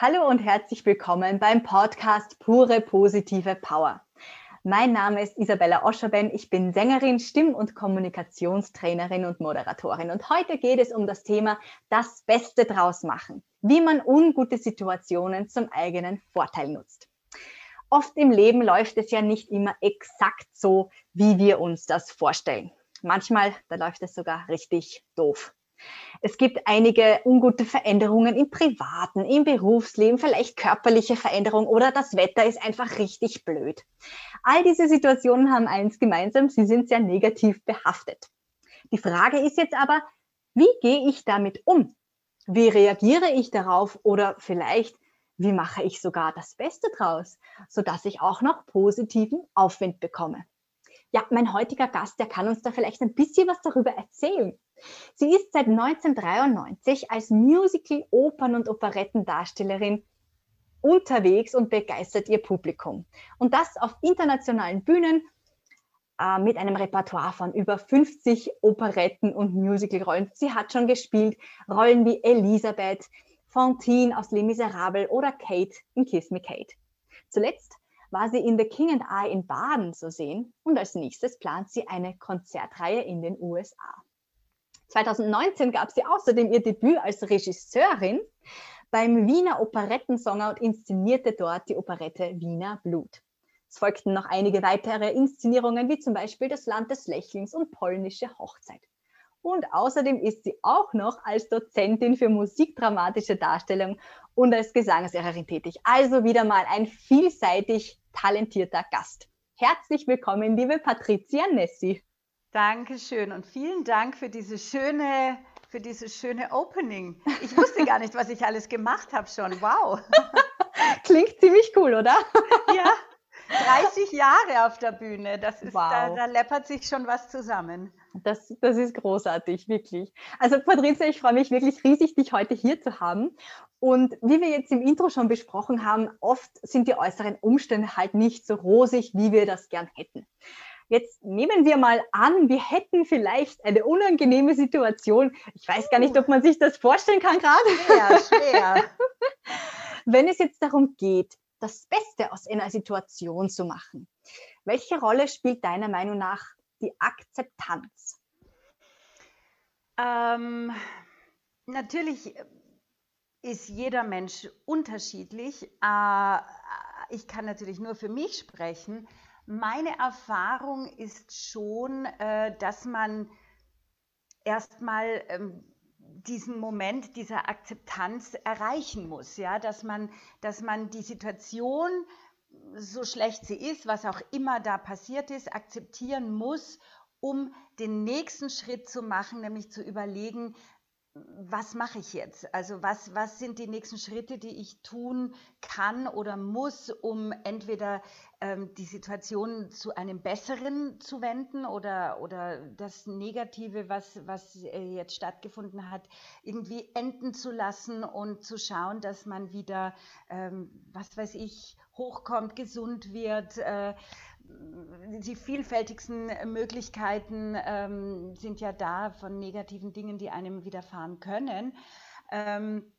Hallo und herzlich willkommen beim Podcast Pure Positive Power. Mein Name ist Isabella Oscherben. Ich bin Sängerin, Stimm- und Kommunikationstrainerin und Moderatorin. Und heute geht es um das Thema das Beste draus machen. Wie man ungute Situationen zum eigenen Vorteil nutzt. Oft im Leben läuft es ja nicht immer exakt so, wie wir uns das vorstellen. Manchmal, da läuft es sogar richtig doof. Es gibt einige ungute Veränderungen im privaten, im Berufsleben, vielleicht körperliche Veränderungen oder das Wetter ist einfach richtig blöd. All diese Situationen haben eins gemeinsam, sie sind sehr negativ behaftet. Die Frage ist jetzt aber, wie gehe ich damit um? Wie reagiere ich darauf oder vielleicht, wie mache ich sogar das Beste draus, sodass ich auch noch positiven Aufwind bekomme? Ja, mein heutiger Gast, der kann uns da vielleicht ein bisschen was darüber erzählen. Sie ist seit 1993 als Musical-, Opern- und Operettendarstellerin unterwegs und begeistert ihr Publikum. Und das auf internationalen Bühnen äh, mit einem Repertoire von über 50 Operetten und Musicalrollen. Sie hat schon gespielt Rollen wie Elisabeth, Fantine aus Les Miserables oder Kate in Kiss Me Kate. Zuletzt war sie in The King and I in Baden zu sehen und als nächstes plant sie eine Konzertreihe in den USA. 2019 gab sie außerdem ihr Debüt als Regisseurin beim Wiener Operettensonger und inszenierte dort die Operette Wiener Blut. Es folgten noch einige weitere Inszenierungen, wie zum Beispiel Das Land des Lächelns und Polnische Hochzeit. Und außerdem ist sie auch noch als Dozentin für musikdramatische Darstellung und als Gesangslehrerin tätig. Also wieder mal ein vielseitig talentierter Gast. Herzlich willkommen, liebe Patricia Nessi. Dankeschön und vielen Dank für diese schöne, für dieses schöne Opening. Ich wusste gar nicht, was ich alles gemacht habe schon. Wow. Klingt ziemlich cool, oder? Ja, 30 Jahre auf der Bühne. Das ist, wow. da, da läppert sich schon was zusammen. Das, das ist großartig, wirklich. Also Patricia, ich freue mich wirklich riesig, dich heute hier zu haben. Und wie wir jetzt im Intro schon besprochen haben, oft sind die äußeren Umstände halt nicht so rosig, wie wir das gern hätten. Jetzt nehmen wir mal an, wir hätten vielleicht eine unangenehme Situation. Ich weiß gar nicht, ob man sich das vorstellen kann gerade. Schwer, schwer. Wenn es jetzt darum geht, das Beste aus einer Situation zu machen, welche Rolle spielt deiner Meinung nach die Akzeptanz? Ähm, natürlich ist jeder Mensch unterschiedlich. Äh, ich kann natürlich nur für mich sprechen. Meine Erfahrung ist schon, äh, dass man erstmal ähm, diesen Moment dieser Akzeptanz erreichen muss, ja, dass man, dass man die Situation, so schlecht sie ist, was auch immer da passiert ist, akzeptieren muss, um den nächsten Schritt zu machen, nämlich zu überlegen, was mache ich jetzt? Also was, was sind die nächsten Schritte, die ich tun kann oder muss, um entweder ähm, die Situation zu einem besseren zu wenden oder, oder das Negative, was, was äh, jetzt stattgefunden hat, irgendwie enden zu lassen und zu schauen, dass man wieder, ähm, was weiß ich, hochkommt, gesund wird. Äh, die vielfältigsten Möglichkeiten ähm, sind ja da von negativen Dingen, die einem widerfahren können. Ähm,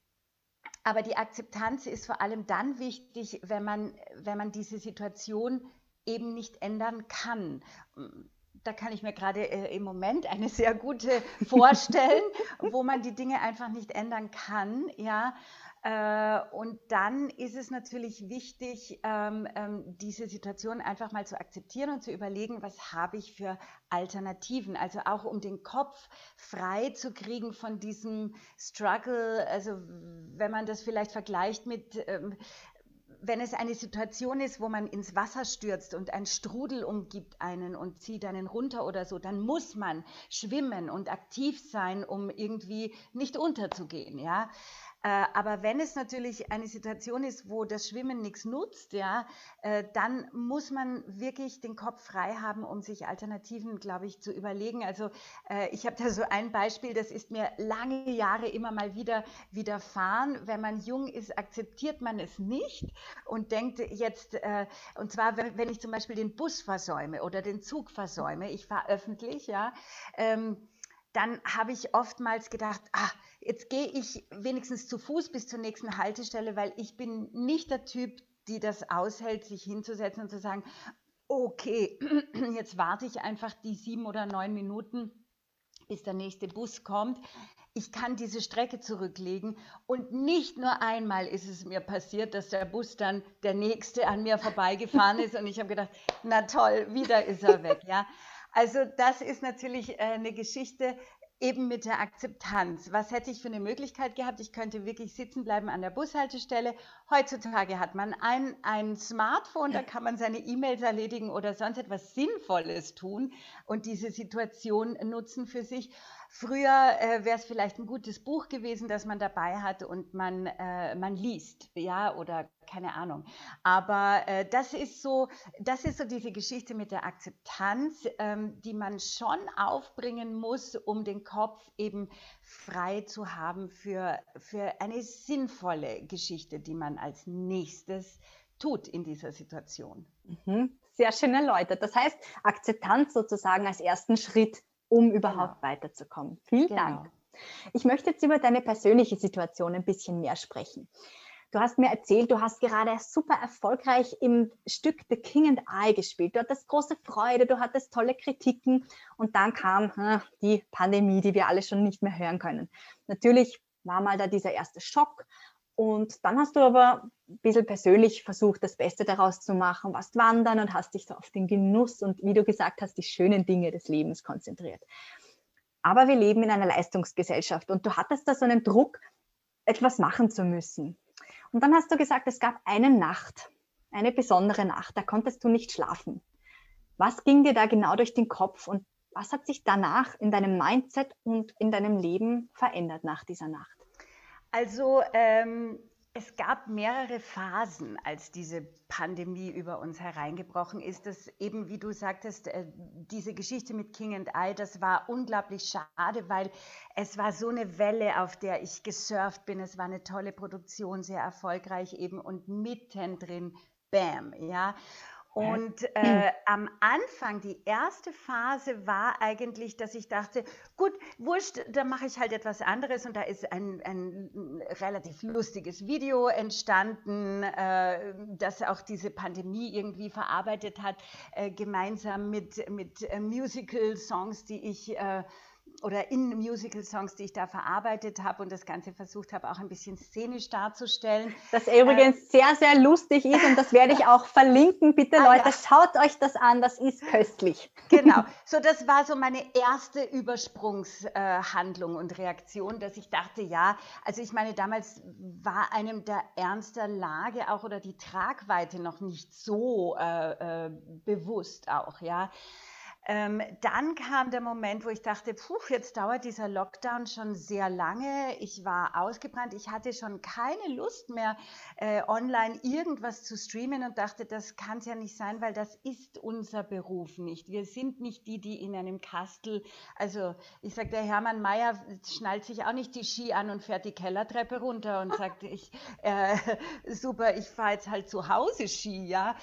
aber die Akzeptanz ist vor allem dann wichtig, wenn man, wenn man diese Situation eben nicht ändern kann. Da kann ich mir gerade äh, im Moment eine sehr gute vorstellen, wo man die Dinge einfach nicht ändern kann. Ja, und dann ist es natürlich wichtig, ähm, ähm, diese Situation einfach mal zu akzeptieren und zu überlegen, was habe ich für Alternativen. Also auch um den Kopf frei zu kriegen von diesem Struggle. Also wenn man das vielleicht vergleicht mit ähm, wenn es eine Situation ist, wo man ins Wasser stürzt und ein Strudel umgibt einen und zieht einen runter oder so, dann muss man schwimmen und aktiv sein, um irgendwie nicht unterzugehen, ja. Äh, aber wenn es natürlich eine Situation ist, wo das Schwimmen nichts nutzt, ja, äh, dann muss man wirklich den Kopf frei haben, um sich Alternativen, glaube ich, zu überlegen. Also äh, ich habe da so ein Beispiel, das ist mir lange Jahre immer mal wieder widerfahren. Wenn man jung ist, akzeptiert man es nicht und denkt jetzt, und zwar, wenn ich zum Beispiel den Bus versäume oder den Zug versäume, ich fahre öffentlich, ja, ähm, dann habe ich oftmals gedacht, ah, jetzt gehe ich wenigstens zu Fuß bis zur nächsten Haltestelle, weil ich bin nicht der Typ, die das aushält, sich hinzusetzen und zu sagen, okay, jetzt warte ich einfach die sieben oder neun Minuten, bis der nächste Bus kommt. Ich kann diese Strecke zurücklegen und nicht nur einmal ist es mir passiert, dass der Bus dann der nächste an mir vorbeigefahren ist und ich habe gedacht, na toll, wieder ist er weg, ja. Also das ist natürlich äh, eine Geschichte, eben mit der Akzeptanz. Was hätte ich für eine Möglichkeit gehabt? Ich könnte wirklich sitzen bleiben an der Bushaltestelle. Heutzutage hat man ein, ein Smartphone, da kann man seine E-Mails erledigen oder sonst etwas Sinnvolles tun und diese Situation nutzen für sich. Früher äh, wäre es vielleicht ein gutes Buch gewesen, das man dabei hat und man, äh, man liest, ja, oder keine Ahnung. Aber äh, das ist so, das ist so diese Geschichte mit der Akzeptanz, ähm, die man schon aufbringen muss, um den Kopf eben frei zu haben für, für eine sinnvolle Geschichte, die man als nächstes tut in dieser Situation. Mhm. Sehr schön erläutert. Das heißt, Akzeptanz sozusagen als ersten Schritt um überhaupt genau. weiterzukommen. Vielen genau. Dank. Ich möchte jetzt über deine persönliche Situation ein bisschen mehr sprechen. Du hast mir erzählt, du hast gerade super erfolgreich im Stück The King and I gespielt. Du hattest große Freude, du hattest tolle Kritiken und dann kam hm, die Pandemie, die wir alle schon nicht mehr hören können. Natürlich war mal da dieser erste Schock und dann hast du aber ein bisschen persönlich versucht, das Beste daraus zu machen, warst wandern und hast dich so auf den Genuss und, wie du gesagt hast, die schönen Dinge des Lebens konzentriert. Aber wir leben in einer Leistungsgesellschaft und du hattest da so einen Druck, etwas machen zu müssen. Und dann hast du gesagt, es gab eine Nacht, eine besondere Nacht, da konntest du nicht schlafen. Was ging dir da genau durch den Kopf und was hat sich danach in deinem Mindset und in deinem Leben verändert nach dieser Nacht? Also ähm, es gab mehrere Phasen, als diese Pandemie über uns hereingebrochen ist. Das eben, wie du sagtest, äh, diese Geschichte mit King and I, das war unglaublich schade, weil es war so eine Welle, auf der ich gesurft bin. Es war eine tolle Produktion, sehr erfolgreich eben und mittendrin, bam, ja. Und äh, am Anfang, die erste Phase war eigentlich, dass ich dachte, gut, wurscht, da mache ich halt etwas anderes. Und da ist ein, ein relativ lustiges Video entstanden, äh, das auch diese Pandemie irgendwie verarbeitet hat, äh, gemeinsam mit, mit äh, Musical-Songs, die ich äh, oder in Musical-Songs, die ich da verarbeitet habe und das Ganze versucht habe, auch ein bisschen szenisch darzustellen. Das übrigens äh, sehr, sehr lustig ist und das werde ich auch verlinken. Bitte ah, Leute, ja. schaut euch das an, das ist köstlich. Genau, so das war so meine erste Übersprungshandlung äh, und Reaktion, dass ich dachte, ja, also ich meine, damals war einem der Ernst der Lage auch oder die Tragweite noch nicht so äh, äh bewusst auch, ja. Ähm, dann kam der Moment, wo ich dachte, puh, jetzt dauert dieser Lockdown schon sehr lange. Ich war ausgebrannt. Ich hatte schon keine Lust mehr, äh, online irgendwas zu streamen und dachte, das kann es ja nicht sein, weil das ist unser Beruf nicht. Wir sind nicht die, die in einem Kastel, also ich sage, der Hermann Mayer schnallt sich auch nicht die Ski an und fährt die Kellertreppe runter und sagt, ich, äh, super, ich fahre jetzt halt zu Hause Ski, ja.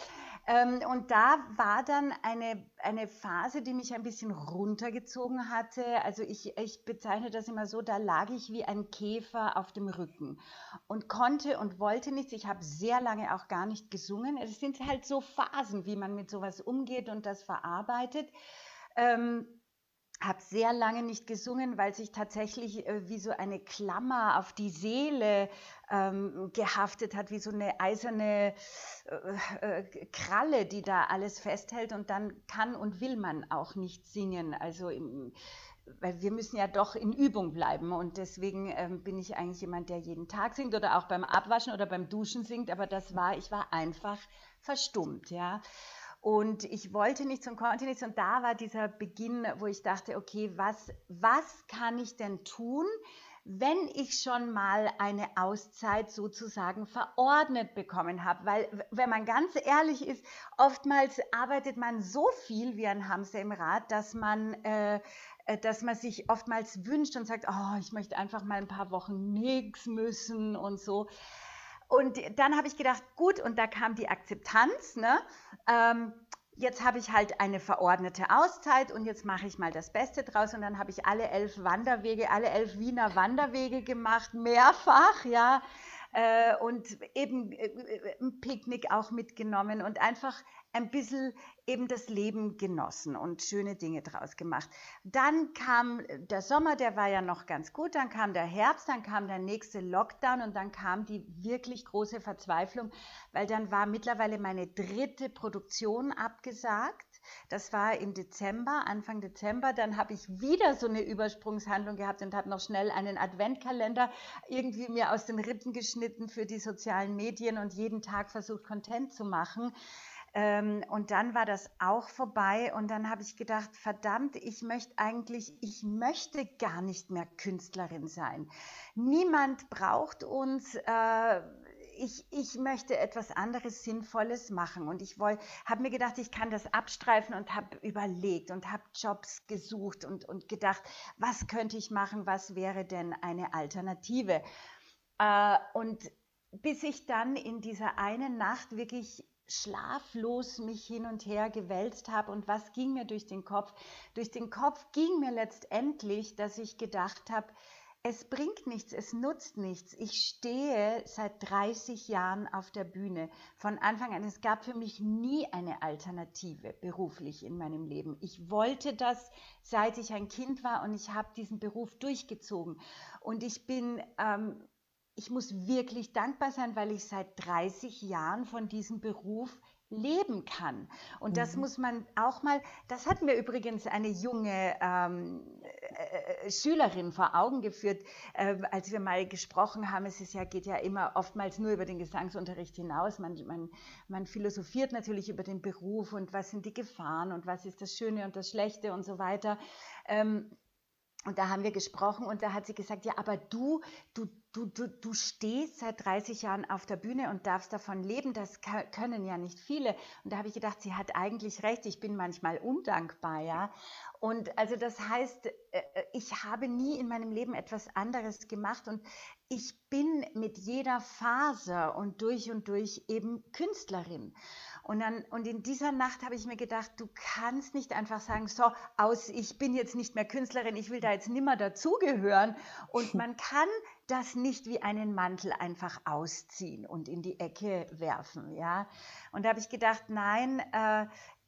Ähm, und da war dann eine, eine Phase, die mich ein bisschen runtergezogen hatte. Also ich, ich bezeichne das immer so, da lag ich wie ein Käfer auf dem Rücken und konnte und wollte nichts. Ich habe sehr lange auch gar nicht gesungen. Es sind halt so Phasen, wie man mit sowas umgeht und das verarbeitet. Ähm, habe sehr lange nicht gesungen, weil sich tatsächlich äh, wie so eine Klammer auf die Seele ähm, gehaftet hat, wie so eine eiserne äh, äh, Kralle, die da alles festhält und dann kann und will man auch nicht singen. Also im, weil wir müssen ja doch in Übung bleiben und deswegen ähm, bin ich eigentlich jemand, der jeden Tag singt oder auch beim Abwaschen oder beim Duschen singt, aber das war, ich war einfach verstummt, ja. Und ich wollte nicht zum Kontinent und da war dieser Beginn, wo ich dachte, okay, was, was kann ich denn tun, wenn ich schon mal eine Auszeit sozusagen verordnet bekommen habe. Weil, wenn man ganz ehrlich ist, oftmals arbeitet man so viel wie ein Hamster im Rad, dass man, äh, äh dass man sich oftmals wünscht und sagt, oh, ich möchte einfach mal ein paar Wochen nichts müssen und so. Und dann habe ich gedacht, gut, und da kam die Akzeptanz. Ne? Ähm, jetzt habe ich halt eine verordnete Auszeit und jetzt mache ich mal das Beste draus und dann habe ich alle elf Wanderwege, alle elf Wiener Wanderwege gemacht, mehrfach, ja, äh, und eben äh, äh, ein Picknick auch mitgenommen und einfach ein bisschen eben das Leben genossen und schöne Dinge draus gemacht. Dann kam der Sommer, der war ja noch ganz gut, dann kam der Herbst, dann kam der nächste Lockdown und dann kam die wirklich große Verzweiflung, weil dann war mittlerweile meine dritte Produktion abgesagt. Das war im Dezember, Anfang Dezember. Dann habe ich wieder so eine Übersprungshandlung gehabt und habe noch schnell einen Adventkalender irgendwie mir aus den Rippen geschnitten für die sozialen Medien und jeden Tag versucht, Content zu machen. Ähm, und dann war das auch vorbei und dann habe ich gedacht, verdammt, ich möchte eigentlich, ich möchte gar nicht mehr Künstlerin sein. Niemand braucht uns. Äh, ich, ich möchte etwas anderes Sinnvolles machen. Und ich habe mir gedacht, ich kann das abstreifen und habe überlegt und habe Jobs gesucht und, und gedacht, was könnte ich machen, was wäre denn eine Alternative. Äh, und bis ich dann in dieser einen Nacht wirklich schlaflos mich hin und her gewälzt habe und was ging mir durch den Kopf? Durch den Kopf ging mir letztendlich, dass ich gedacht habe, es bringt nichts, es nutzt nichts. Ich stehe seit 30 Jahren auf der Bühne. Von Anfang an, es gab für mich nie eine Alternative beruflich in meinem Leben. Ich wollte das, seit ich ein Kind war und ich habe diesen Beruf durchgezogen. Und ich bin ähm, ich muss wirklich dankbar sein, weil ich seit 30 Jahren von diesem Beruf leben kann. Und das mhm. muss man auch mal, das hat mir übrigens eine junge ähm, äh, Schülerin vor Augen geführt, äh, als wir mal gesprochen haben. Es ist ja, geht ja immer oftmals nur über den Gesangsunterricht hinaus. Man, man, man philosophiert natürlich über den Beruf und was sind die Gefahren und was ist das Schöne und das Schlechte und so weiter. Ähm, und da haben wir gesprochen und da hat sie gesagt, ja, aber du, du, du, du, du stehst seit 30 Jahren auf der Bühne und darfst davon leben. Das können ja nicht viele. Und da habe ich gedacht, sie hat eigentlich recht. Ich bin manchmal undankbar, ja. Und also das heißt, äh, äh, ich habe nie in meinem Leben etwas anderes gemacht und ich bin mit jeder Phase und durch und durch eben Künstlerin. Und, dann, und in dieser Nacht habe ich mir gedacht, du kannst nicht einfach sagen, so, aus, ich bin jetzt nicht mehr Künstlerin, ich will da jetzt nimmer dazugehören. Und man kann das nicht wie einen Mantel einfach ausziehen und in die Ecke werfen. Ja? Und da habe ich gedacht, nein, äh,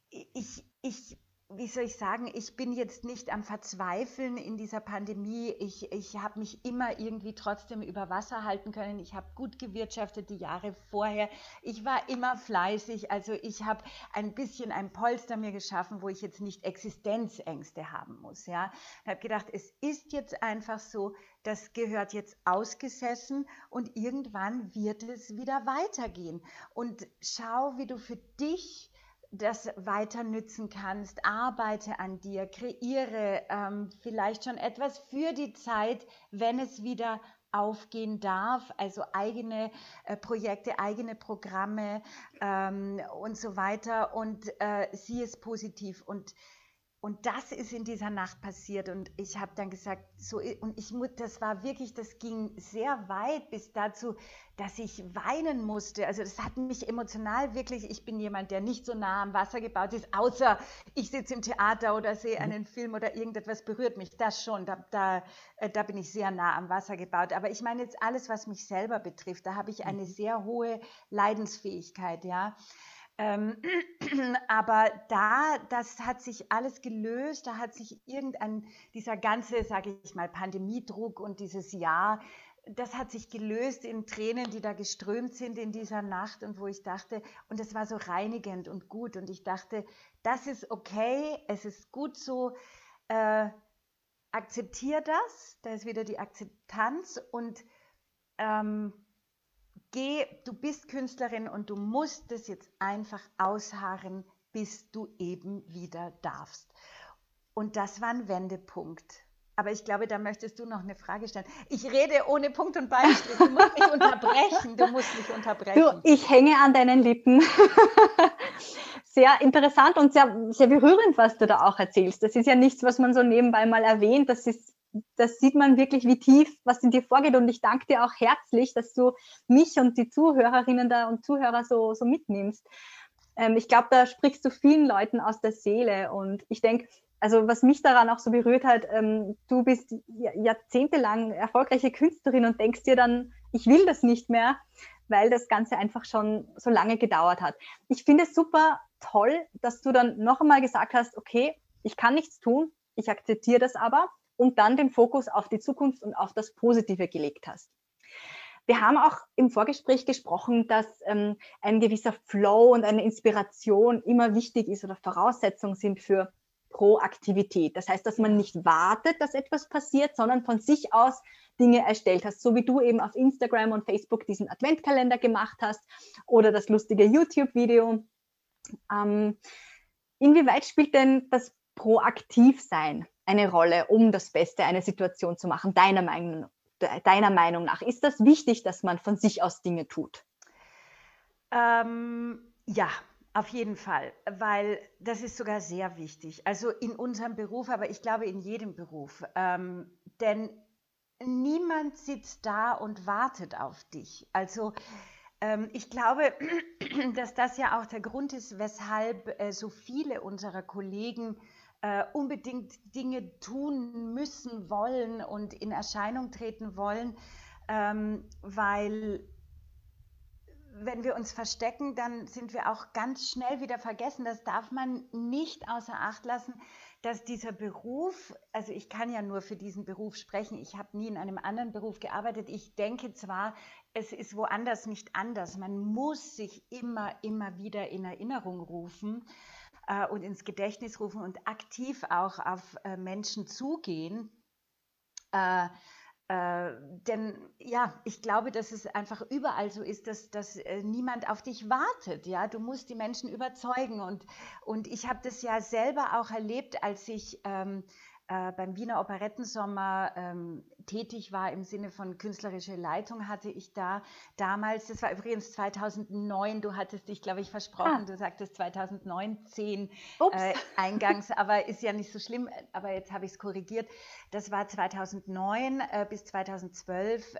ich, ich wie soll ich sagen, ich bin jetzt nicht am Verzweifeln in dieser Pandemie. Ich, ich habe mich immer irgendwie trotzdem über Wasser halten können. Ich habe gut gewirtschaftet die Jahre vorher. Ich war immer fleißig. Also ich habe ein bisschen ein Polster mir geschaffen, wo ich jetzt nicht Existenzängste haben muss. Ja, ich habe gedacht, es ist jetzt einfach so, das gehört jetzt ausgesessen und irgendwann wird es wieder weitergehen. Und schau, wie du für dich das weiter nützen kannst. Arbeite an dir, kreiere ähm, vielleicht schon etwas für die Zeit, wenn es wieder aufgehen darf, also eigene äh, Projekte, eigene Programme ähm, und so weiter und äh, sieh es positiv und und das ist in dieser Nacht passiert und ich habe dann gesagt, so und ich das war wirklich, das ging sehr weit bis dazu, dass ich weinen musste. Also das hat mich emotional wirklich. Ich bin jemand, der nicht so nah am Wasser gebaut ist, außer ich sitze im Theater oder sehe mhm. einen Film oder irgendetwas berührt mich. Das schon, da, da, äh, da bin ich sehr nah am Wasser gebaut. Aber ich meine jetzt alles, was mich selber betrifft, da habe ich eine mhm. sehr hohe Leidensfähigkeit, ja. Ähm, aber da, das hat sich alles gelöst, da hat sich irgendein, dieser ganze, sage ich mal, Pandemiedruck und dieses Jahr, das hat sich gelöst in Tränen, die da geströmt sind in dieser Nacht und wo ich dachte, und es war so reinigend und gut. Und ich dachte, das ist okay, es ist gut so, äh, akzeptier das, da ist wieder die Akzeptanz und ähm, geh, du bist Künstlerin und du musst es jetzt einfach ausharren, bis du eben wieder darfst. Und das war ein Wendepunkt. Aber ich glaube, da möchtest du noch eine Frage stellen. Ich rede ohne Punkt und Beistrich. Du musst mich unterbrechen. Du musst mich unterbrechen. Du, ich hänge an deinen Lippen. sehr interessant und sehr, sehr berührend, was du da auch erzählst. Das ist ja nichts, was man so nebenbei mal erwähnt. Das ist das sieht man wirklich, wie tief, was in dir vorgeht. Und ich danke dir auch herzlich, dass du mich und die Zuhörerinnen da und Zuhörer so, so mitnimmst. Ähm, ich glaube, da sprichst du vielen Leuten aus der Seele und ich denke, also was mich daran auch so berührt hat, ähm, du bist jahrzehntelang erfolgreiche Künstlerin und denkst dir dann, ich will das nicht mehr, weil das Ganze einfach schon so lange gedauert hat. Ich finde es super toll, dass du dann noch einmal gesagt hast, okay, ich kann nichts tun, ich akzeptiere das aber und dann den Fokus auf die Zukunft und auf das Positive gelegt hast. Wir haben auch im Vorgespräch gesprochen, dass ähm, ein gewisser Flow und eine Inspiration immer wichtig ist oder Voraussetzung sind für Proaktivität. Das heißt, dass man nicht wartet, dass etwas passiert, sondern von sich aus Dinge erstellt hast, so wie du eben auf Instagram und Facebook diesen Adventkalender gemacht hast oder das lustige YouTube-Video. Ähm, inwieweit spielt denn das Proaktivsein eine Rolle, um das Beste einer Situation zu machen, deiner Meinung, deiner Meinung nach? Ist das wichtig, dass man von sich aus Dinge tut? Ähm, ja, auf jeden Fall, weil das ist sogar sehr wichtig. Also in unserem Beruf, aber ich glaube in jedem Beruf. Ähm, denn niemand sitzt da und wartet auf dich. Also ähm, ich glaube, dass das ja auch der Grund ist, weshalb äh, so viele unserer Kollegen äh, unbedingt Dinge tun müssen, wollen und in Erscheinung treten wollen, ähm, weil wenn wir uns verstecken, dann sind wir auch ganz schnell wieder vergessen. Das darf man nicht außer Acht lassen, dass dieser Beruf, also ich kann ja nur für diesen Beruf sprechen, ich habe nie in einem anderen Beruf gearbeitet. Ich denke zwar, es ist woanders nicht anders. Man muss sich immer, immer wieder in Erinnerung rufen äh, und ins Gedächtnis rufen und aktiv auch auf äh, Menschen zugehen. Äh, äh, denn ja, ich glaube, dass es einfach überall so ist, dass, dass äh, niemand auf dich wartet. Ja, du musst die Menschen überzeugen. Und, und ich habe das ja selber auch erlebt, als ich ähm, äh, beim Wiener Operettensommer ähm, tätig war im Sinne von künstlerische Leitung, hatte ich da damals, das war übrigens 2009, du hattest dich, glaube ich, versprochen, ah. du sagtest 2019 äh, eingangs, aber ist ja nicht so schlimm, aber jetzt habe ich es korrigiert. Das war 2009 äh, bis 2012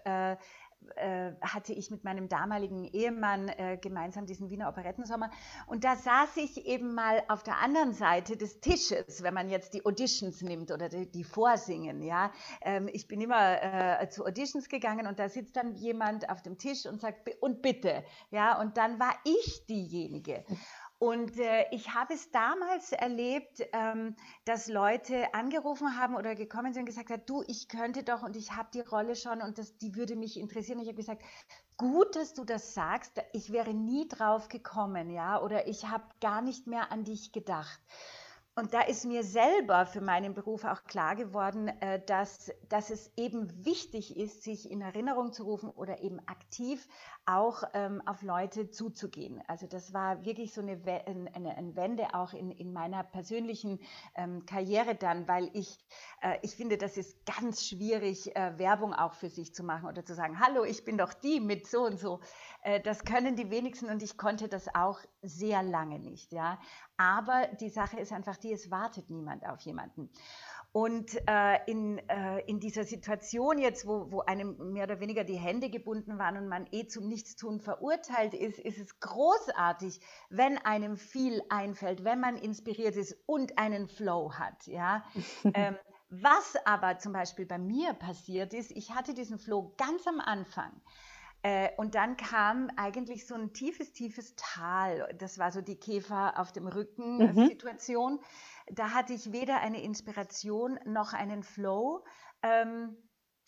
äh, hatte ich mit meinem damaligen Ehemann äh, gemeinsam diesen Wiener Operettensommer. Und da saß ich eben mal auf der anderen Seite des Tisches, wenn man jetzt die Auditions nimmt oder die, die Vorsingen. Ja, ähm, ich bin immer äh, zu Auditions gegangen und da sitzt dann jemand auf dem Tisch und sagt und bitte. Ja, und dann war ich diejenige. Und äh, ich habe es damals erlebt, ähm, dass Leute angerufen haben oder gekommen sind und gesagt haben, du, ich könnte doch und ich habe die Rolle schon und das, die würde mich interessieren. Ich habe gesagt, gut, dass du das sagst. Ich wäre nie drauf gekommen, ja, oder ich habe gar nicht mehr an dich gedacht. Und da ist mir selber für meinen Beruf auch klar geworden, äh, dass, dass es eben wichtig ist, sich in Erinnerung zu rufen oder eben aktiv auch ähm, auf Leute zuzugehen. Also das war wirklich so eine, eine, eine Wende auch in, in meiner persönlichen ähm, Karriere dann, weil ich, äh, ich finde, das ist ganz schwierig, äh, Werbung auch für sich zu machen oder zu sagen, hallo, ich bin doch die mit so und so. Äh, das können die wenigsten und ich konnte das auch sehr lange nicht. Ja? Aber die Sache ist einfach die, es wartet niemand auf jemanden. Und äh, in, äh, in dieser Situation jetzt, wo, wo einem mehr oder weniger die Hände gebunden waren und man eh zum Nichtstun verurteilt ist, ist es großartig, wenn einem viel einfällt, wenn man inspiriert ist und einen Flow hat. Ja? ähm, was aber zum Beispiel bei mir passiert ist, ich hatte diesen Flow ganz am Anfang. Äh, und dann kam eigentlich so ein tiefes, tiefes Tal. Das war so die Käfer auf dem Rücken-Situation. Mhm. Da hatte ich weder eine Inspiration noch einen Flow. Ähm,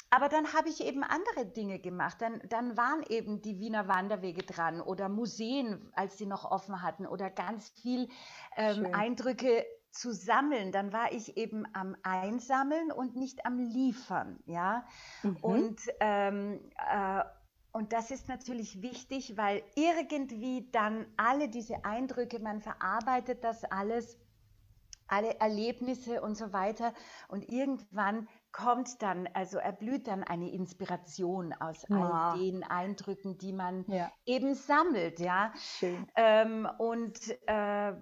aber dann habe ich eben andere Dinge gemacht. Dann, dann waren eben die Wiener Wanderwege dran oder Museen, als sie noch offen hatten, oder ganz viel ähm, Eindrücke zu sammeln. Dann war ich eben am Einsammeln und nicht am Liefern. Ja? Mhm. Und ähm, äh, und das ist natürlich wichtig, weil irgendwie dann alle diese Eindrücke, man verarbeitet das alles, alle Erlebnisse und so weiter. Und irgendwann kommt dann, also erblüht dann eine Inspiration aus ja. all den Eindrücken, die man ja. eben sammelt, ja. Schön. Ähm, und äh,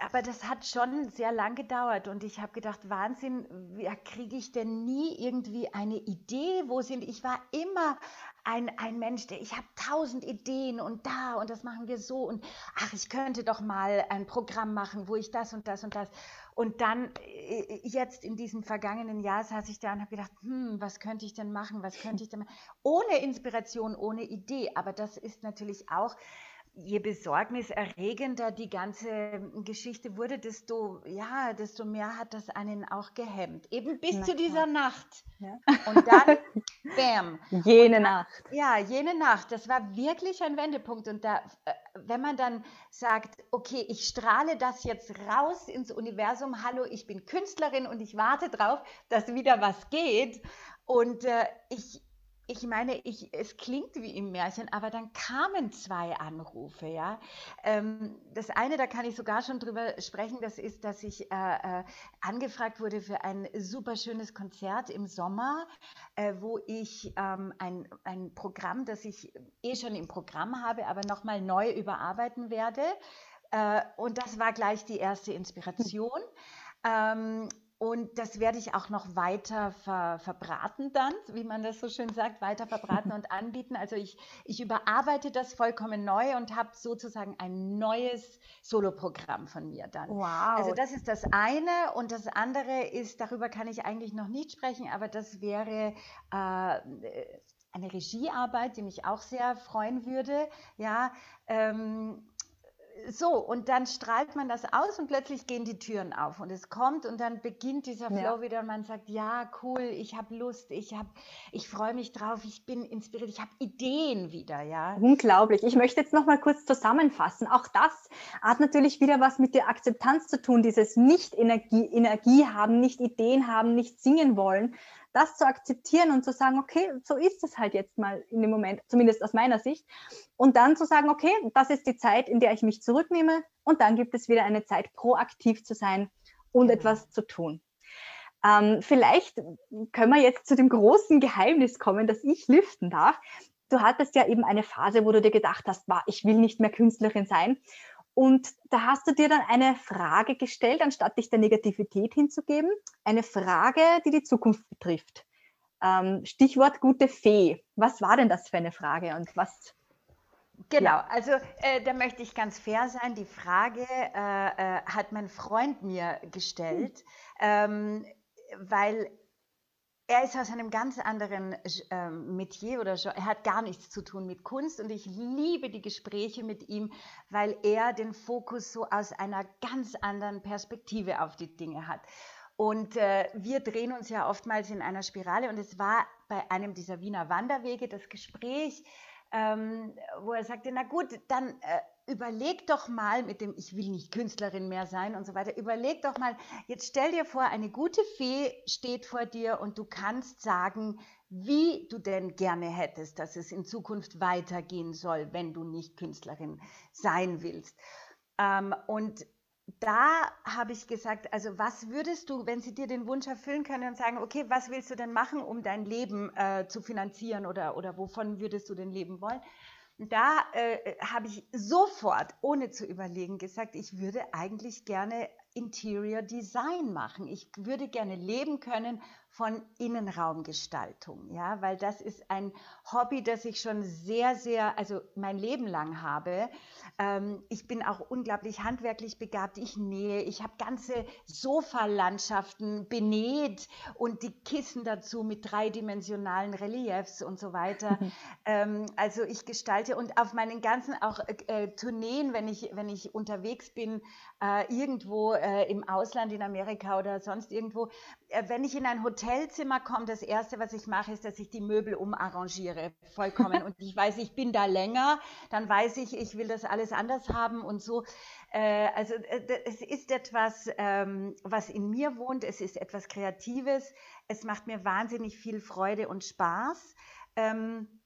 aber das hat schon sehr lang gedauert und ich habe gedacht, Wahnsinn, wie kriege ich denn nie irgendwie eine Idee? Wo sind ich war immer ein, ein Mensch, der ich habe tausend Ideen und da und das machen wir so und ach, ich könnte doch mal ein Programm machen, wo ich das und das und das. Und dann äh, jetzt in diesem vergangenen Jahr saß ich da und habe gedacht, hm, was könnte ich denn machen, was könnte ich denn machen? Ohne Inspiration, ohne Idee. Aber das ist natürlich auch je besorgniserregender die ganze Geschichte wurde, desto, ja, desto mehr hat das einen auch gehemmt. Eben bis Na, zu dieser Nacht. Ja. Und dann, bam. Jene dann, Nacht. Ja, jene Nacht. Das war wirklich ein Wendepunkt. Und da, äh, wenn man dann sagt, okay, ich strahle das jetzt raus ins Universum, hallo, ich bin Künstlerin und ich warte drauf, dass wieder was geht. Und äh, ich, ich meine, ich, es klingt wie im Märchen, aber dann kamen zwei Anrufe, ja. Ähm, das eine, da kann ich sogar schon drüber sprechen, das ist, dass ich äh, äh, angefragt wurde für ein super schönes Konzert im Sommer, äh, wo ich ähm, ein, ein Programm, das ich eh schon im Programm habe, aber nochmal neu überarbeiten werde. Äh, und das war gleich die erste Inspiration. Ähm, und das werde ich auch noch weiter ver, verbraten dann, wie man das so schön sagt, weiter verbraten und anbieten. Also ich, ich überarbeite das vollkommen neu und habe sozusagen ein neues Soloprogramm von mir dann. Wow. Also das ist das eine und das andere ist, darüber kann ich eigentlich noch nicht sprechen, aber das wäre äh, eine Regiearbeit, die mich auch sehr freuen würde. Ja, ähm, so, und dann strahlt man das aus und plötzlich gehen die Türen auf und es kommt und dann beginnt dieser Flow ja. wieder und man sagt, ja, cool, ich habe Lust, ich habe, ich freue mich drauf, ich bin inspiriert, ich habe Ideen wieder, ja. Unglaublich. Ich möchte jetzt noch mal kurz zusammenfassen. Auch das hat natürlich wieder was mit der Akzeptanz zu tun, dieses nicht Energie, Energie haben, nicht Ideen haben, nicht singen wollen, das zu akzeptieren und zu sagen, okay, so ist es halt jetzt mal in dem Moment, zumindest aus meiner Sicht. Und dann zu sagen, okay, das ist die Zeit, in der ich mich zurücknehme und dann gibt es wieder eine Zeit, proaktiv zu sein und genau. etwas zu tun. Ähm, vielleicht können wir jetzt zu dem großen Geheimnis kommen, das ich lüften darf. Du hattest ja eben eine Phase, wo du dir gedacht hast, ich will nicht mehr Künstlerin sein. Und da hast du dir dann eine Frage gestellt, anstatt dich der Negativität hinzugeben, eine Frage, die die Zukunft betrifft. Ähm, Stichwort gute Fee. Was war denn das für eine Frage und was? Genau, ja. also äh, da möchte ich ganz fair sein. Die Frage äh, äh, hat mein Freund mir gestellt, hm. ähm, weil er ist aus einem ganz anderen äh, Metier oder schon, er hat gar nichts zu tun mit Kunst und ich liebe die Gespräche mit ihm, weil er den Fokus so aus einer ganz anderen Perspektive auf die Dinge hat. Und äh, wir drehen uns ja oftmals in einer Spirale und es war bei einem dieser Wiener Wanderwege das Gespräch, ähm, wo er sagte, na gut, dann äh, überleg doch mal mit dem, ich will nicht Künstlerin mehr sein und so weiter, überleg doch mal, jetzt stell dir vor, eine gute Fee steht vor dir und du kannst sagen, wie du denn gerne hättest, dass es in Zukunft weitergehen soll, wenn du nicht Künstlerin sein willst. Ähm, und da habe ich gesagt, also was würdest du, wenn sie dir den Wunsch erfüllen können und sagen, okay, was willst du denn machen, um dein Leben äh, zu finanzieren oder, oder wovon würdest du denn leben wollen? Und da äh, habe ich sofort, ohne zu überlegen, gesagt, ich würde eigentlich gerne Interior Design machen. Ich würde gerne leben können von Innenraumgestaltung, ja, weil das ist ein Hobby, das ich schon sehr, sehr, also mein Leben lang habe. Ähm, ich bin auch unglaublich handwerklich begabt. Ich nähe, ich habe ganze Sofalandschaften benäht und die Kissen dazu mit dreidimensionalen Reliefs und so weiter. ähm, also ich gestalte und auf meinen ganzen auch äh, äh, Tourneen, wenn ich, wenn ich unterwegs bin, äh, irgendwo äh, im Ausland, in Amerika oder sonst irgendwo, äh, wenn ich in ein Hotelzimmer komme, das Erste, was ich mache, ist, dass ich die Möbel umarrangiere, vollkommen. Und ich weiß, ich bin da länger, dann weiß ich, ich will das alles anders haben und so. Äh, also äh, es ist etwas, ähm, was in mir wohnt, es ist etwas Kreatives, es macht mir wahnsinnig viel Freude und Spaß. Ähm,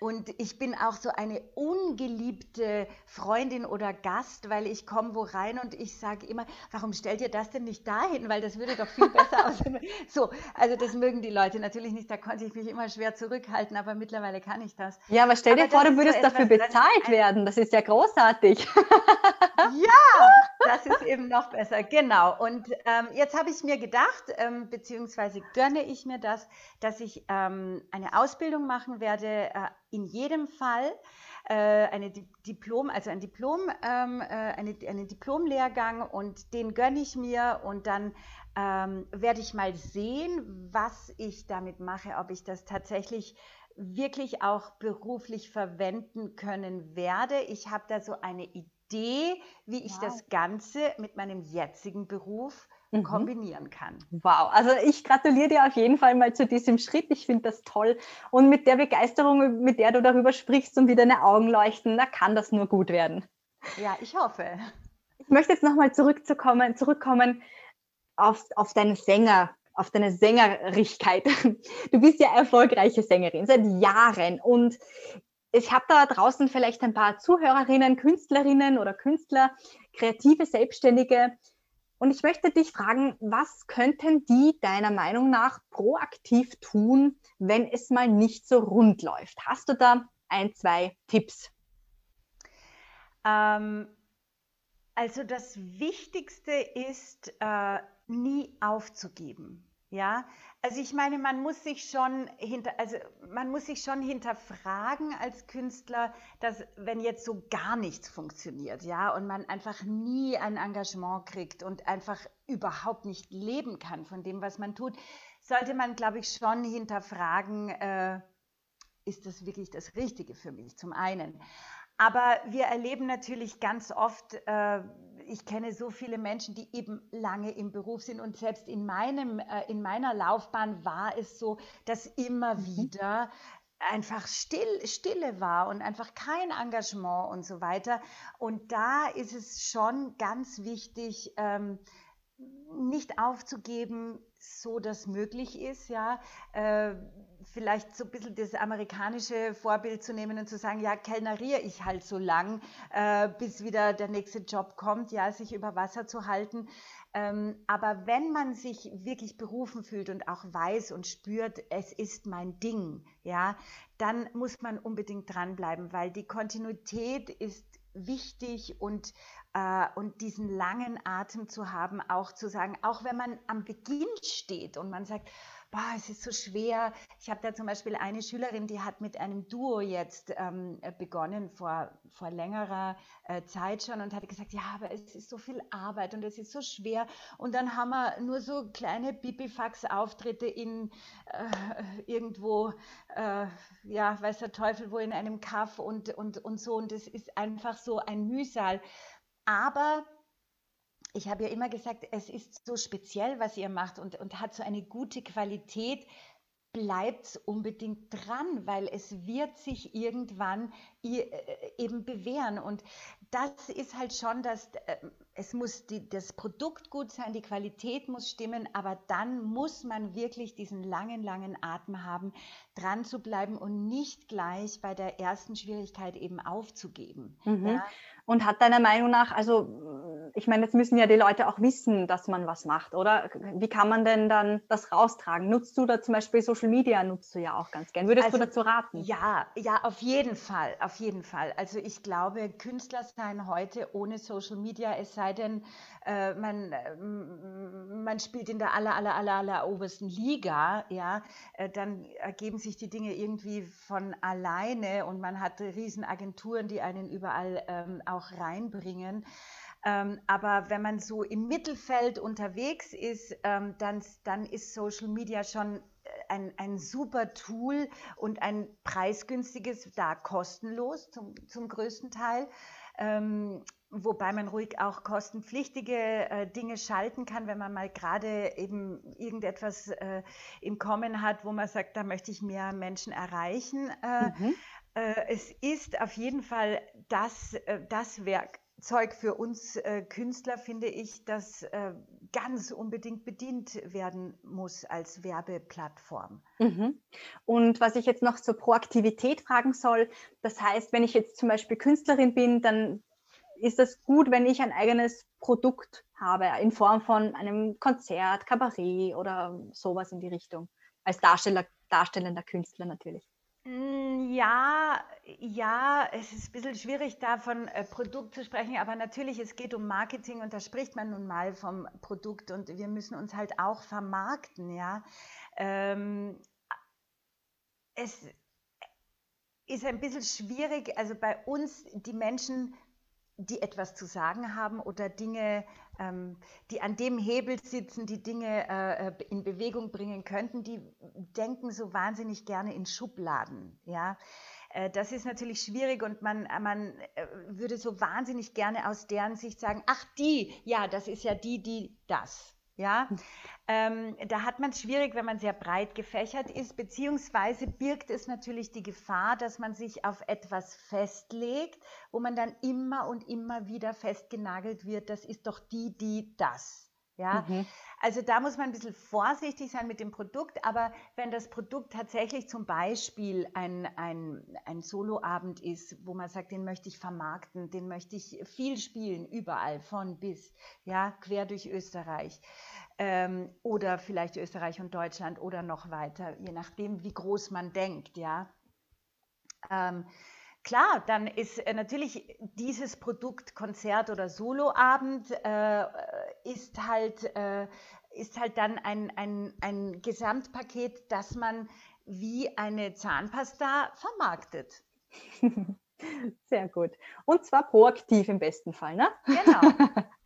und ich bin auch so eine ungeliebte Freundin oder Gast, weil ich komme wo rein und ich sage immer, warum stellt ihr das denn nicht dahin? Weil das würde doch viel besser aussehen. So, also das mögen die Leute natürlich nicht. Da konnte ich mich immer schwer zurückhalten, aber mittlerweile kann ich das. Ja, aber stell dir aber vor, du würdest so dafür bezahlt werden. Das ist ja großartig. Ja, das ist eben noch besser, genau. Und ähm, jetzt habe ich mir gedacht, ähm, beziehungsweise gönne ich mir das, dass ich ähm, eine Ausbildung machen werde, äh, in jedem Fall äh, eine Diplom, also ein Diplom, ähm, äh, eine, einen Diplomlehrgang und den gönne ich mir und dann ähm, werde ich mal sehen, was ich damit mache, ob ich das tatsächlich wirklich auch beruflich verwenden können werde. Ich habe da so eine Idee, wie ich wow. das Ganze mit meinem jetzigen Beruf mhm. kombinieren kann. Wow, also ich gratuliere dir auf jeden Fall mal zu diesem Schritt. Ich finde das toll. Und mit der Begeisterung, mit der du darüber sprichst und wie deine Augen leuchten, da kann das nur gut werden. Ja, ich hoffe. Ich möchte jetzt nochmal zurückzukommen, zurückkommen auf, auf deinen Sänger, auf deine Sängerigkeit. Du bist ja erfolgreiche Sängerin seit Jahren und ich habe da draußen vielleicht ein paar Zuhörerinnen, Künstlerinnen oder Künstler, kreative Selbstständige. Und ich möchte dich fragen, was könnten die deiner Meinung nach proaktiv tun, wenn es mal nicht so rund läuft? Hast du da ein, zwei Tipps? Ähm, also das Wichtigste ist, äh, nie aufzugeben. Ja, also ich meine, man muss sich schon hinter, also man muss sich schon hinterfragen als Künstler, dass wenn jetzt so gar nichts funktioniert, ja, und man einfach nie ein Engagement kriegt und einfach überhaupt nicht leben kann von dem, was man tut, sollte man, glaube ich, schon hinterfragen, äh, ist das wirklich das Richtige für mich? Zum einen. Aber wir erleben natürlich ganz oft, äh, ich kenne so viele Menschen, die eben lange im Beruf sind und selbst in, meinem, äh, in meiner Laufbahn war es so, dass immer mhm. wieder einfach still, Stille war und einfach kein Engagement und so weiter. Und da ist es schon ganz wichtig, ähm, nicht aufzugeben, so das möglich ist, ja. Äh, vielleicht so ein bisschen das amerikanische Vorbild zu nehmen und zu sagen, ja, kellneriere ich halt so lang, äh, bis wieder der nächste Job kommt, ja, sich über Wasser zu halten. Ähm, aber wenn man sich wirklich berufen fühlt und auch weiß und spürt, es ist mein Ding, ja, dann muss man unbedingt dranbleiben, weil die Kontinuität ist wichtig und, äh, und diesen langen Atem zu haben, auch zu sagen, auch wenn man am Beginn steht und man sagt, boah, es ist so schwer. Ich habe da zum Beispiel eine Schülerin, die hat mit einem Duo jetzt ähm, begonnen vor, vor längerer äh, Zeit schon und hat gesagt, ja, aber es ist so viel Arbeit und es ist so schwer. Und dann haben wir nur so kleine Bipifax-Auftritte in äh, irgendwo, äh, ja, weiß der Teufel wo, in einem Kaff und, und, und so. Und es ist einfach so ein Mühsal. Aber ich habe ja immer gesagt, es ist so speziell, was ihr macht und, und hat so eine gute Qualität. Bleibt unbedingt dran, weil es wird sich irgendwann äh, eben bewähren. Und das ist halt schon das, äh, es muss die, das Produkt gut sein, die Qualität muss stimmen, aber dann muss man wirklich diesen langen, langen Atem haben, dran zu bleiben und nicht gleich bei der ersten Schwierigkeit eben aufzugeben. Mhm. Ja? Und hat deiner Meinung nach, also ich meine, jetzt müssen ja die Leute auch wissen, dass man was macht, oder? Wie kann man denn dann das raustragen? Nutzt du da zum Beispiel Social Media, nutzt du ja auch ganz gern. Würdest also, du dazu raten? Ja, ja, auf jeden Fall, auf jeden Fall. Also ich glaube, Künstler sein heute ohne Social Media, es sei denn, äh, man, äh, man spielt in der aller, aller, aller, aller obersten Liga, ja, äh, dann ergeben sich die Dinge irgendwie von alleine und man hat Riesenagenturen, die einen überall ähm, auch auch reinbringen. Ähm, aber wenn man so im Mittelfeld unterwegs ist, ähm, dann, dann ist Social Media schon äh, ein, ein super Tool und ein preisgünstiges, da kostenlos zum, zum größten Teil. Ähm, wobei man ruhig auch kostenpflichtige äh, Dinge schalten kann, wenn man mal gerade eben irgendetwas äh, im Kommen hat, wo man sagt, da möchte ich mehr Menschen erreichen. Äh, mhm. Äh, es ist auf jeden Fall das, äh, das Werkzeug für uns äh, Künstler, finde ich, das ganz unbedingt bedient werden muss als Werbeplattform. Mhm. Und was ich jetzt noch zur Proaktivität fragen soll, das heißt, wenn ich jetzt zum Beispiel Künstlerin bin, dann ist es gut, wenn ich ein eigenes Produkt habe in Form von einem Konzert, Kabarett oder sowas in die Richtung. Als Darsteller, darstellender Künstler natürlich. Mm, Ja, ja, es ist ein bisschen schwierig, da von äh, Produkt zu sprechen, aber natürlich, es geht um Marketing und da spricht man nun mal vom Produkt und wir müssen uns halt auch vermarkten, ja. Ähm, es ist ein bisschen schwierig, also bei uns, die Menschen, die etwas zu sagen haben oder Dinge, ähm, die an dem Hebel sitzen, die Dinge äh, äh, in Bewegung bringen könnten, die denken so wahnsinnig gerne in Schubladen. Ja? Äh, das ist natürlich schwierig und man, man würde so wahnsinnig gerne aus deren Sicht sagen, ach die, ja, das ist ja die, die das. Ja, ähm, da hat man es schwierig, wenn man sehr breit gefächert ist, beziehungsweise birgt es natürlich die Gefahr, dass man sich auf etwas festlegt, wo man dann immer und immer wieder festgenagelt wird, das ist doch die, die das. Ja, mhm. also da muss man ein bisschen vorsichtig sein mit dem Produkt, aber wenn das Produkt tatsächlich zum Beispiel ein, ein, ein Soloabend ist, wo man sagt, den möchte ich vermarkten, den möchte ich viel spielen, überall, von bis, ja, quer durch Österreich ähm, oder vielleicht Österreich und Deutschland oder noch weiter, je nachdem, wie groß man denkt, ja. Ähm, klar, dann ist äh, natürlich dieses Produkt Konzert oder Soloabend äh, ist halt äh, ist halt dann ein, ein, ein Gesamtpaket, das man wie eine Zahnpasta vermarktet. Sehr gut. Und zwar proaktiv im besten Fall, ne? Genau.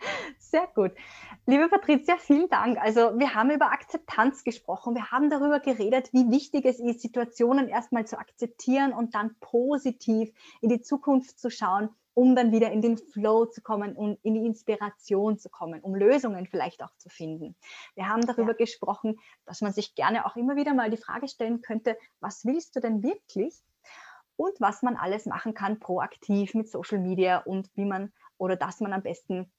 Sehr gut. Liebe Patricia, vielen Dank. Also wir haben über Akzeptanz gesprochen. Wir haben darüber geredet, wie wichtig es ist, Situationen erstmal zu akzeptieren und dann positiv in die Zukunft zu schauen, um dann wieder in den Flow zu kommen und in die Inspiration zu kommen, um Lösungen vielleicht auch zu finden. Wir haben darüber ja. gesprochen, dass man sich gerne auch immer wieder mal die Frage stellen könnte, was willst du denn wirklich? Und was man alles machen kann proaktiv mit Social Media und wie man oder dass man am besten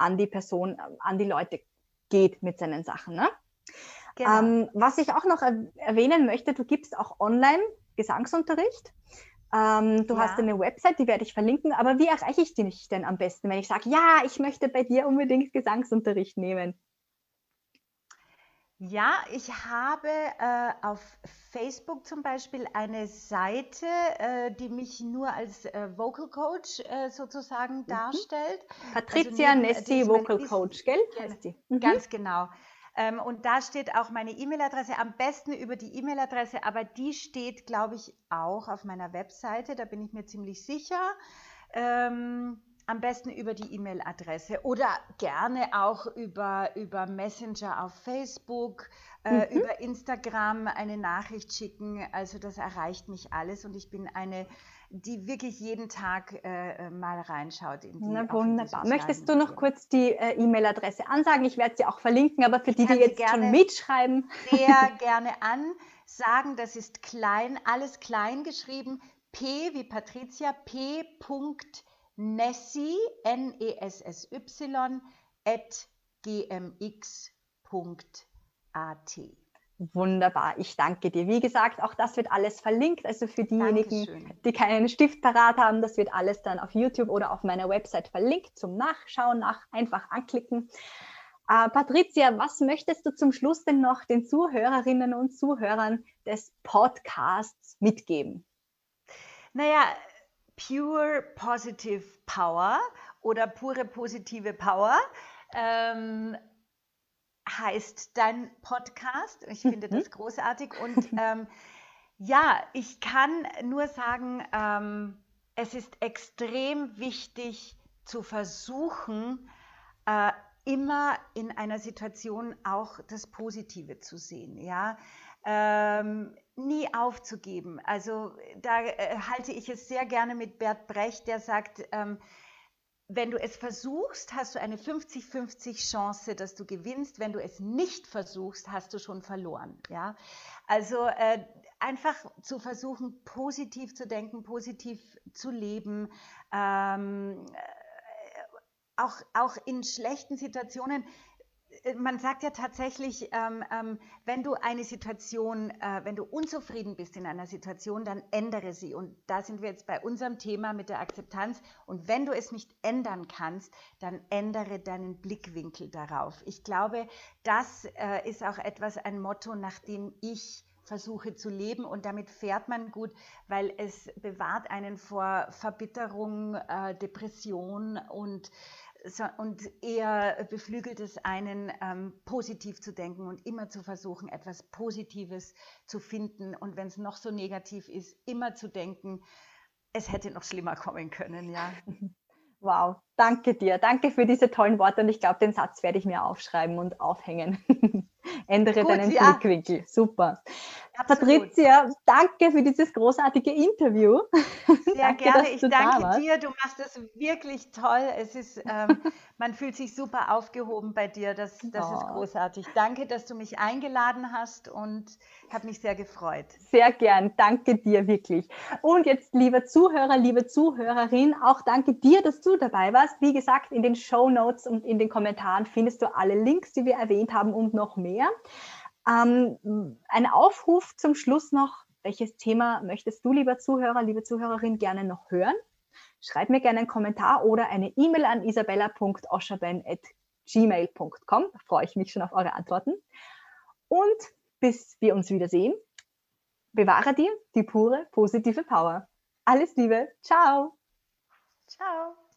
an die Person, an die Leute geht mit seinen Sachen. Ne? Genau. Ähm, was ich auch noch erwähnen möchte, du gibst auch online Gesangsunterricht. Ähm, du ja. hast eine Website, die werde ich verlinken, aber wie erreiche ich dich denn am besten, wenn ich sage, ja, ich möchte bei dir unbedingt Gesangsunterricht nehmen? Ja, ich habe äh, auf Facebook zum Beispiel eine Seite, äh, die mich nur als äh, Vocal Coach äh, sozusagen mhm. darstellt. Patricia also Nessi, Vocal Coach, gell? Mhm. Ganz genau. Ähm, und da steht auch meine E-Mail-Adresse, am besten über die E-Mail-Adresse, aber die steht, glaube ich, auch auf meiner Webseite, da bin ich mir ziemlich sicher. Ähm, am besten über die E-Mail-Adresse oder gerne auch über, über Messenger auf Facebook, äh, mhm. über Instagram eine Nachricht schicken. Also das erreicht mich alles und ich bin eine, die wirklich jeden Tag äh, mal reinschaut. In die, Na, wunderbar. Möchtest du noch kurz die äh, E-Mail-Adresse ansagen? Ich werde sie auch verlinken, aber für die, die jetzt schon mitschreiben. Sehr gerne an. Sagen, das ist klein, alles klein geschrieben. P wie Patricia, P. Nessi, N-E-S-S-Y, at gmx.at. Wunderbar, ich danke dir. Wie gesagt, auch das wird alles verlinkt. Also für diejenigen, Dankeschön. die keinen Stift parat haben, das wird alles dann auf YouTube oder auf meiner Website verlinkt zum Nachschauen, nach einfach anklicken. Äh, Patricia, was möchtest du zum Schluss denn noch den Zuhörerinnen und Zuhörern des Podcasts mitgeben? Naja, Pure Positive Power oder pure positive Power ähm, heißt dein Podcast. Ich finde mhm. das großartig und ähm, ja, ich kann nur sagen, ähm, es ist extrem wichtig zu versuchen, äh, immer in einer Situation auch das Positive zu sehen. Ja, ähm, nie aufzugeben. Also da äh, halte ich es sehr gerne mit Bert Brecht, der sagt, ähm, wenn du es versuchst, hast du eine 50-50 Chance, dass du gewinnst. Wenn du es nicht versuchst, hast du schon verloren. Ja? Also äh, einfach zu versuchen, positiv zu denken, positiv zu leben. Ähm, äh, auch, auch in schlechten Situationen man sagt ja tatsächlich, ähm, ähm, wenn du eine Situation, äh, wenn du unzufrieden bist in einer Situation, dann ändere sie. Und da sind wir jetzt bei unserem Thema mit der Akzeptanz. Und wenn du es nicht ändern kannst, dann ändere deinen Blickwinkel darauf. Ich glaube, das äh, ist auch etwas, ein Motto, nach dem ich versuche zu leben und damit fährt man gut, weil es bewahrt einen vor Verbitterung, äh, Depression und und eher beflügelt es einen, ähm, positiv zu denken und immer zu versuchen, etwas Positives zu finden. Und wenn es noch so negativ ist, immer zu denken, es hätte noch schlimmer kommen können, ja. Wow, danke dir. Danke für diese tollen Worte und ich glaube, den Satz werde ich mir aufschreiben und aufhängen. Ändere Gut, deinen ja. Blickwinkel. Super. Patricia, danke für dieses großartige Interview. Sehr danke, gerne. Ich danke dir. Du machst das wirklich toll. Es ist, ähm, man fühlt sich super aufgehoben bei dir. Das, das oh. ist großartig. Danke, dass du mich eingeladen hast und habe mich sehr gefreut. Sehr gern. Danke dir wirklich. Und jetzt, lieber Zuhörer, liebe Zuhörerin, auch danke dir, dass du dabei warst. Wie gesagt, in den Show Notes und in den Kommentaren findest du alle Links, die wir erwähnt haben und noch mehr. Ähm, ein Aufruf zum Schluss noch. Welches Thema möchtest du, lieber Zuhörer, liebe Zuhörerin, gerne noch hören? Schreib mir gerne einen Kommentar oder eine E-Mail an isabella.oscherben.gmail.com. Da freue ich mich schon auf eure Antworten. Und bis wir uns wiedersehen, bewahre dir die pure positive Power. Alles Liebe. Ciao. Ciao.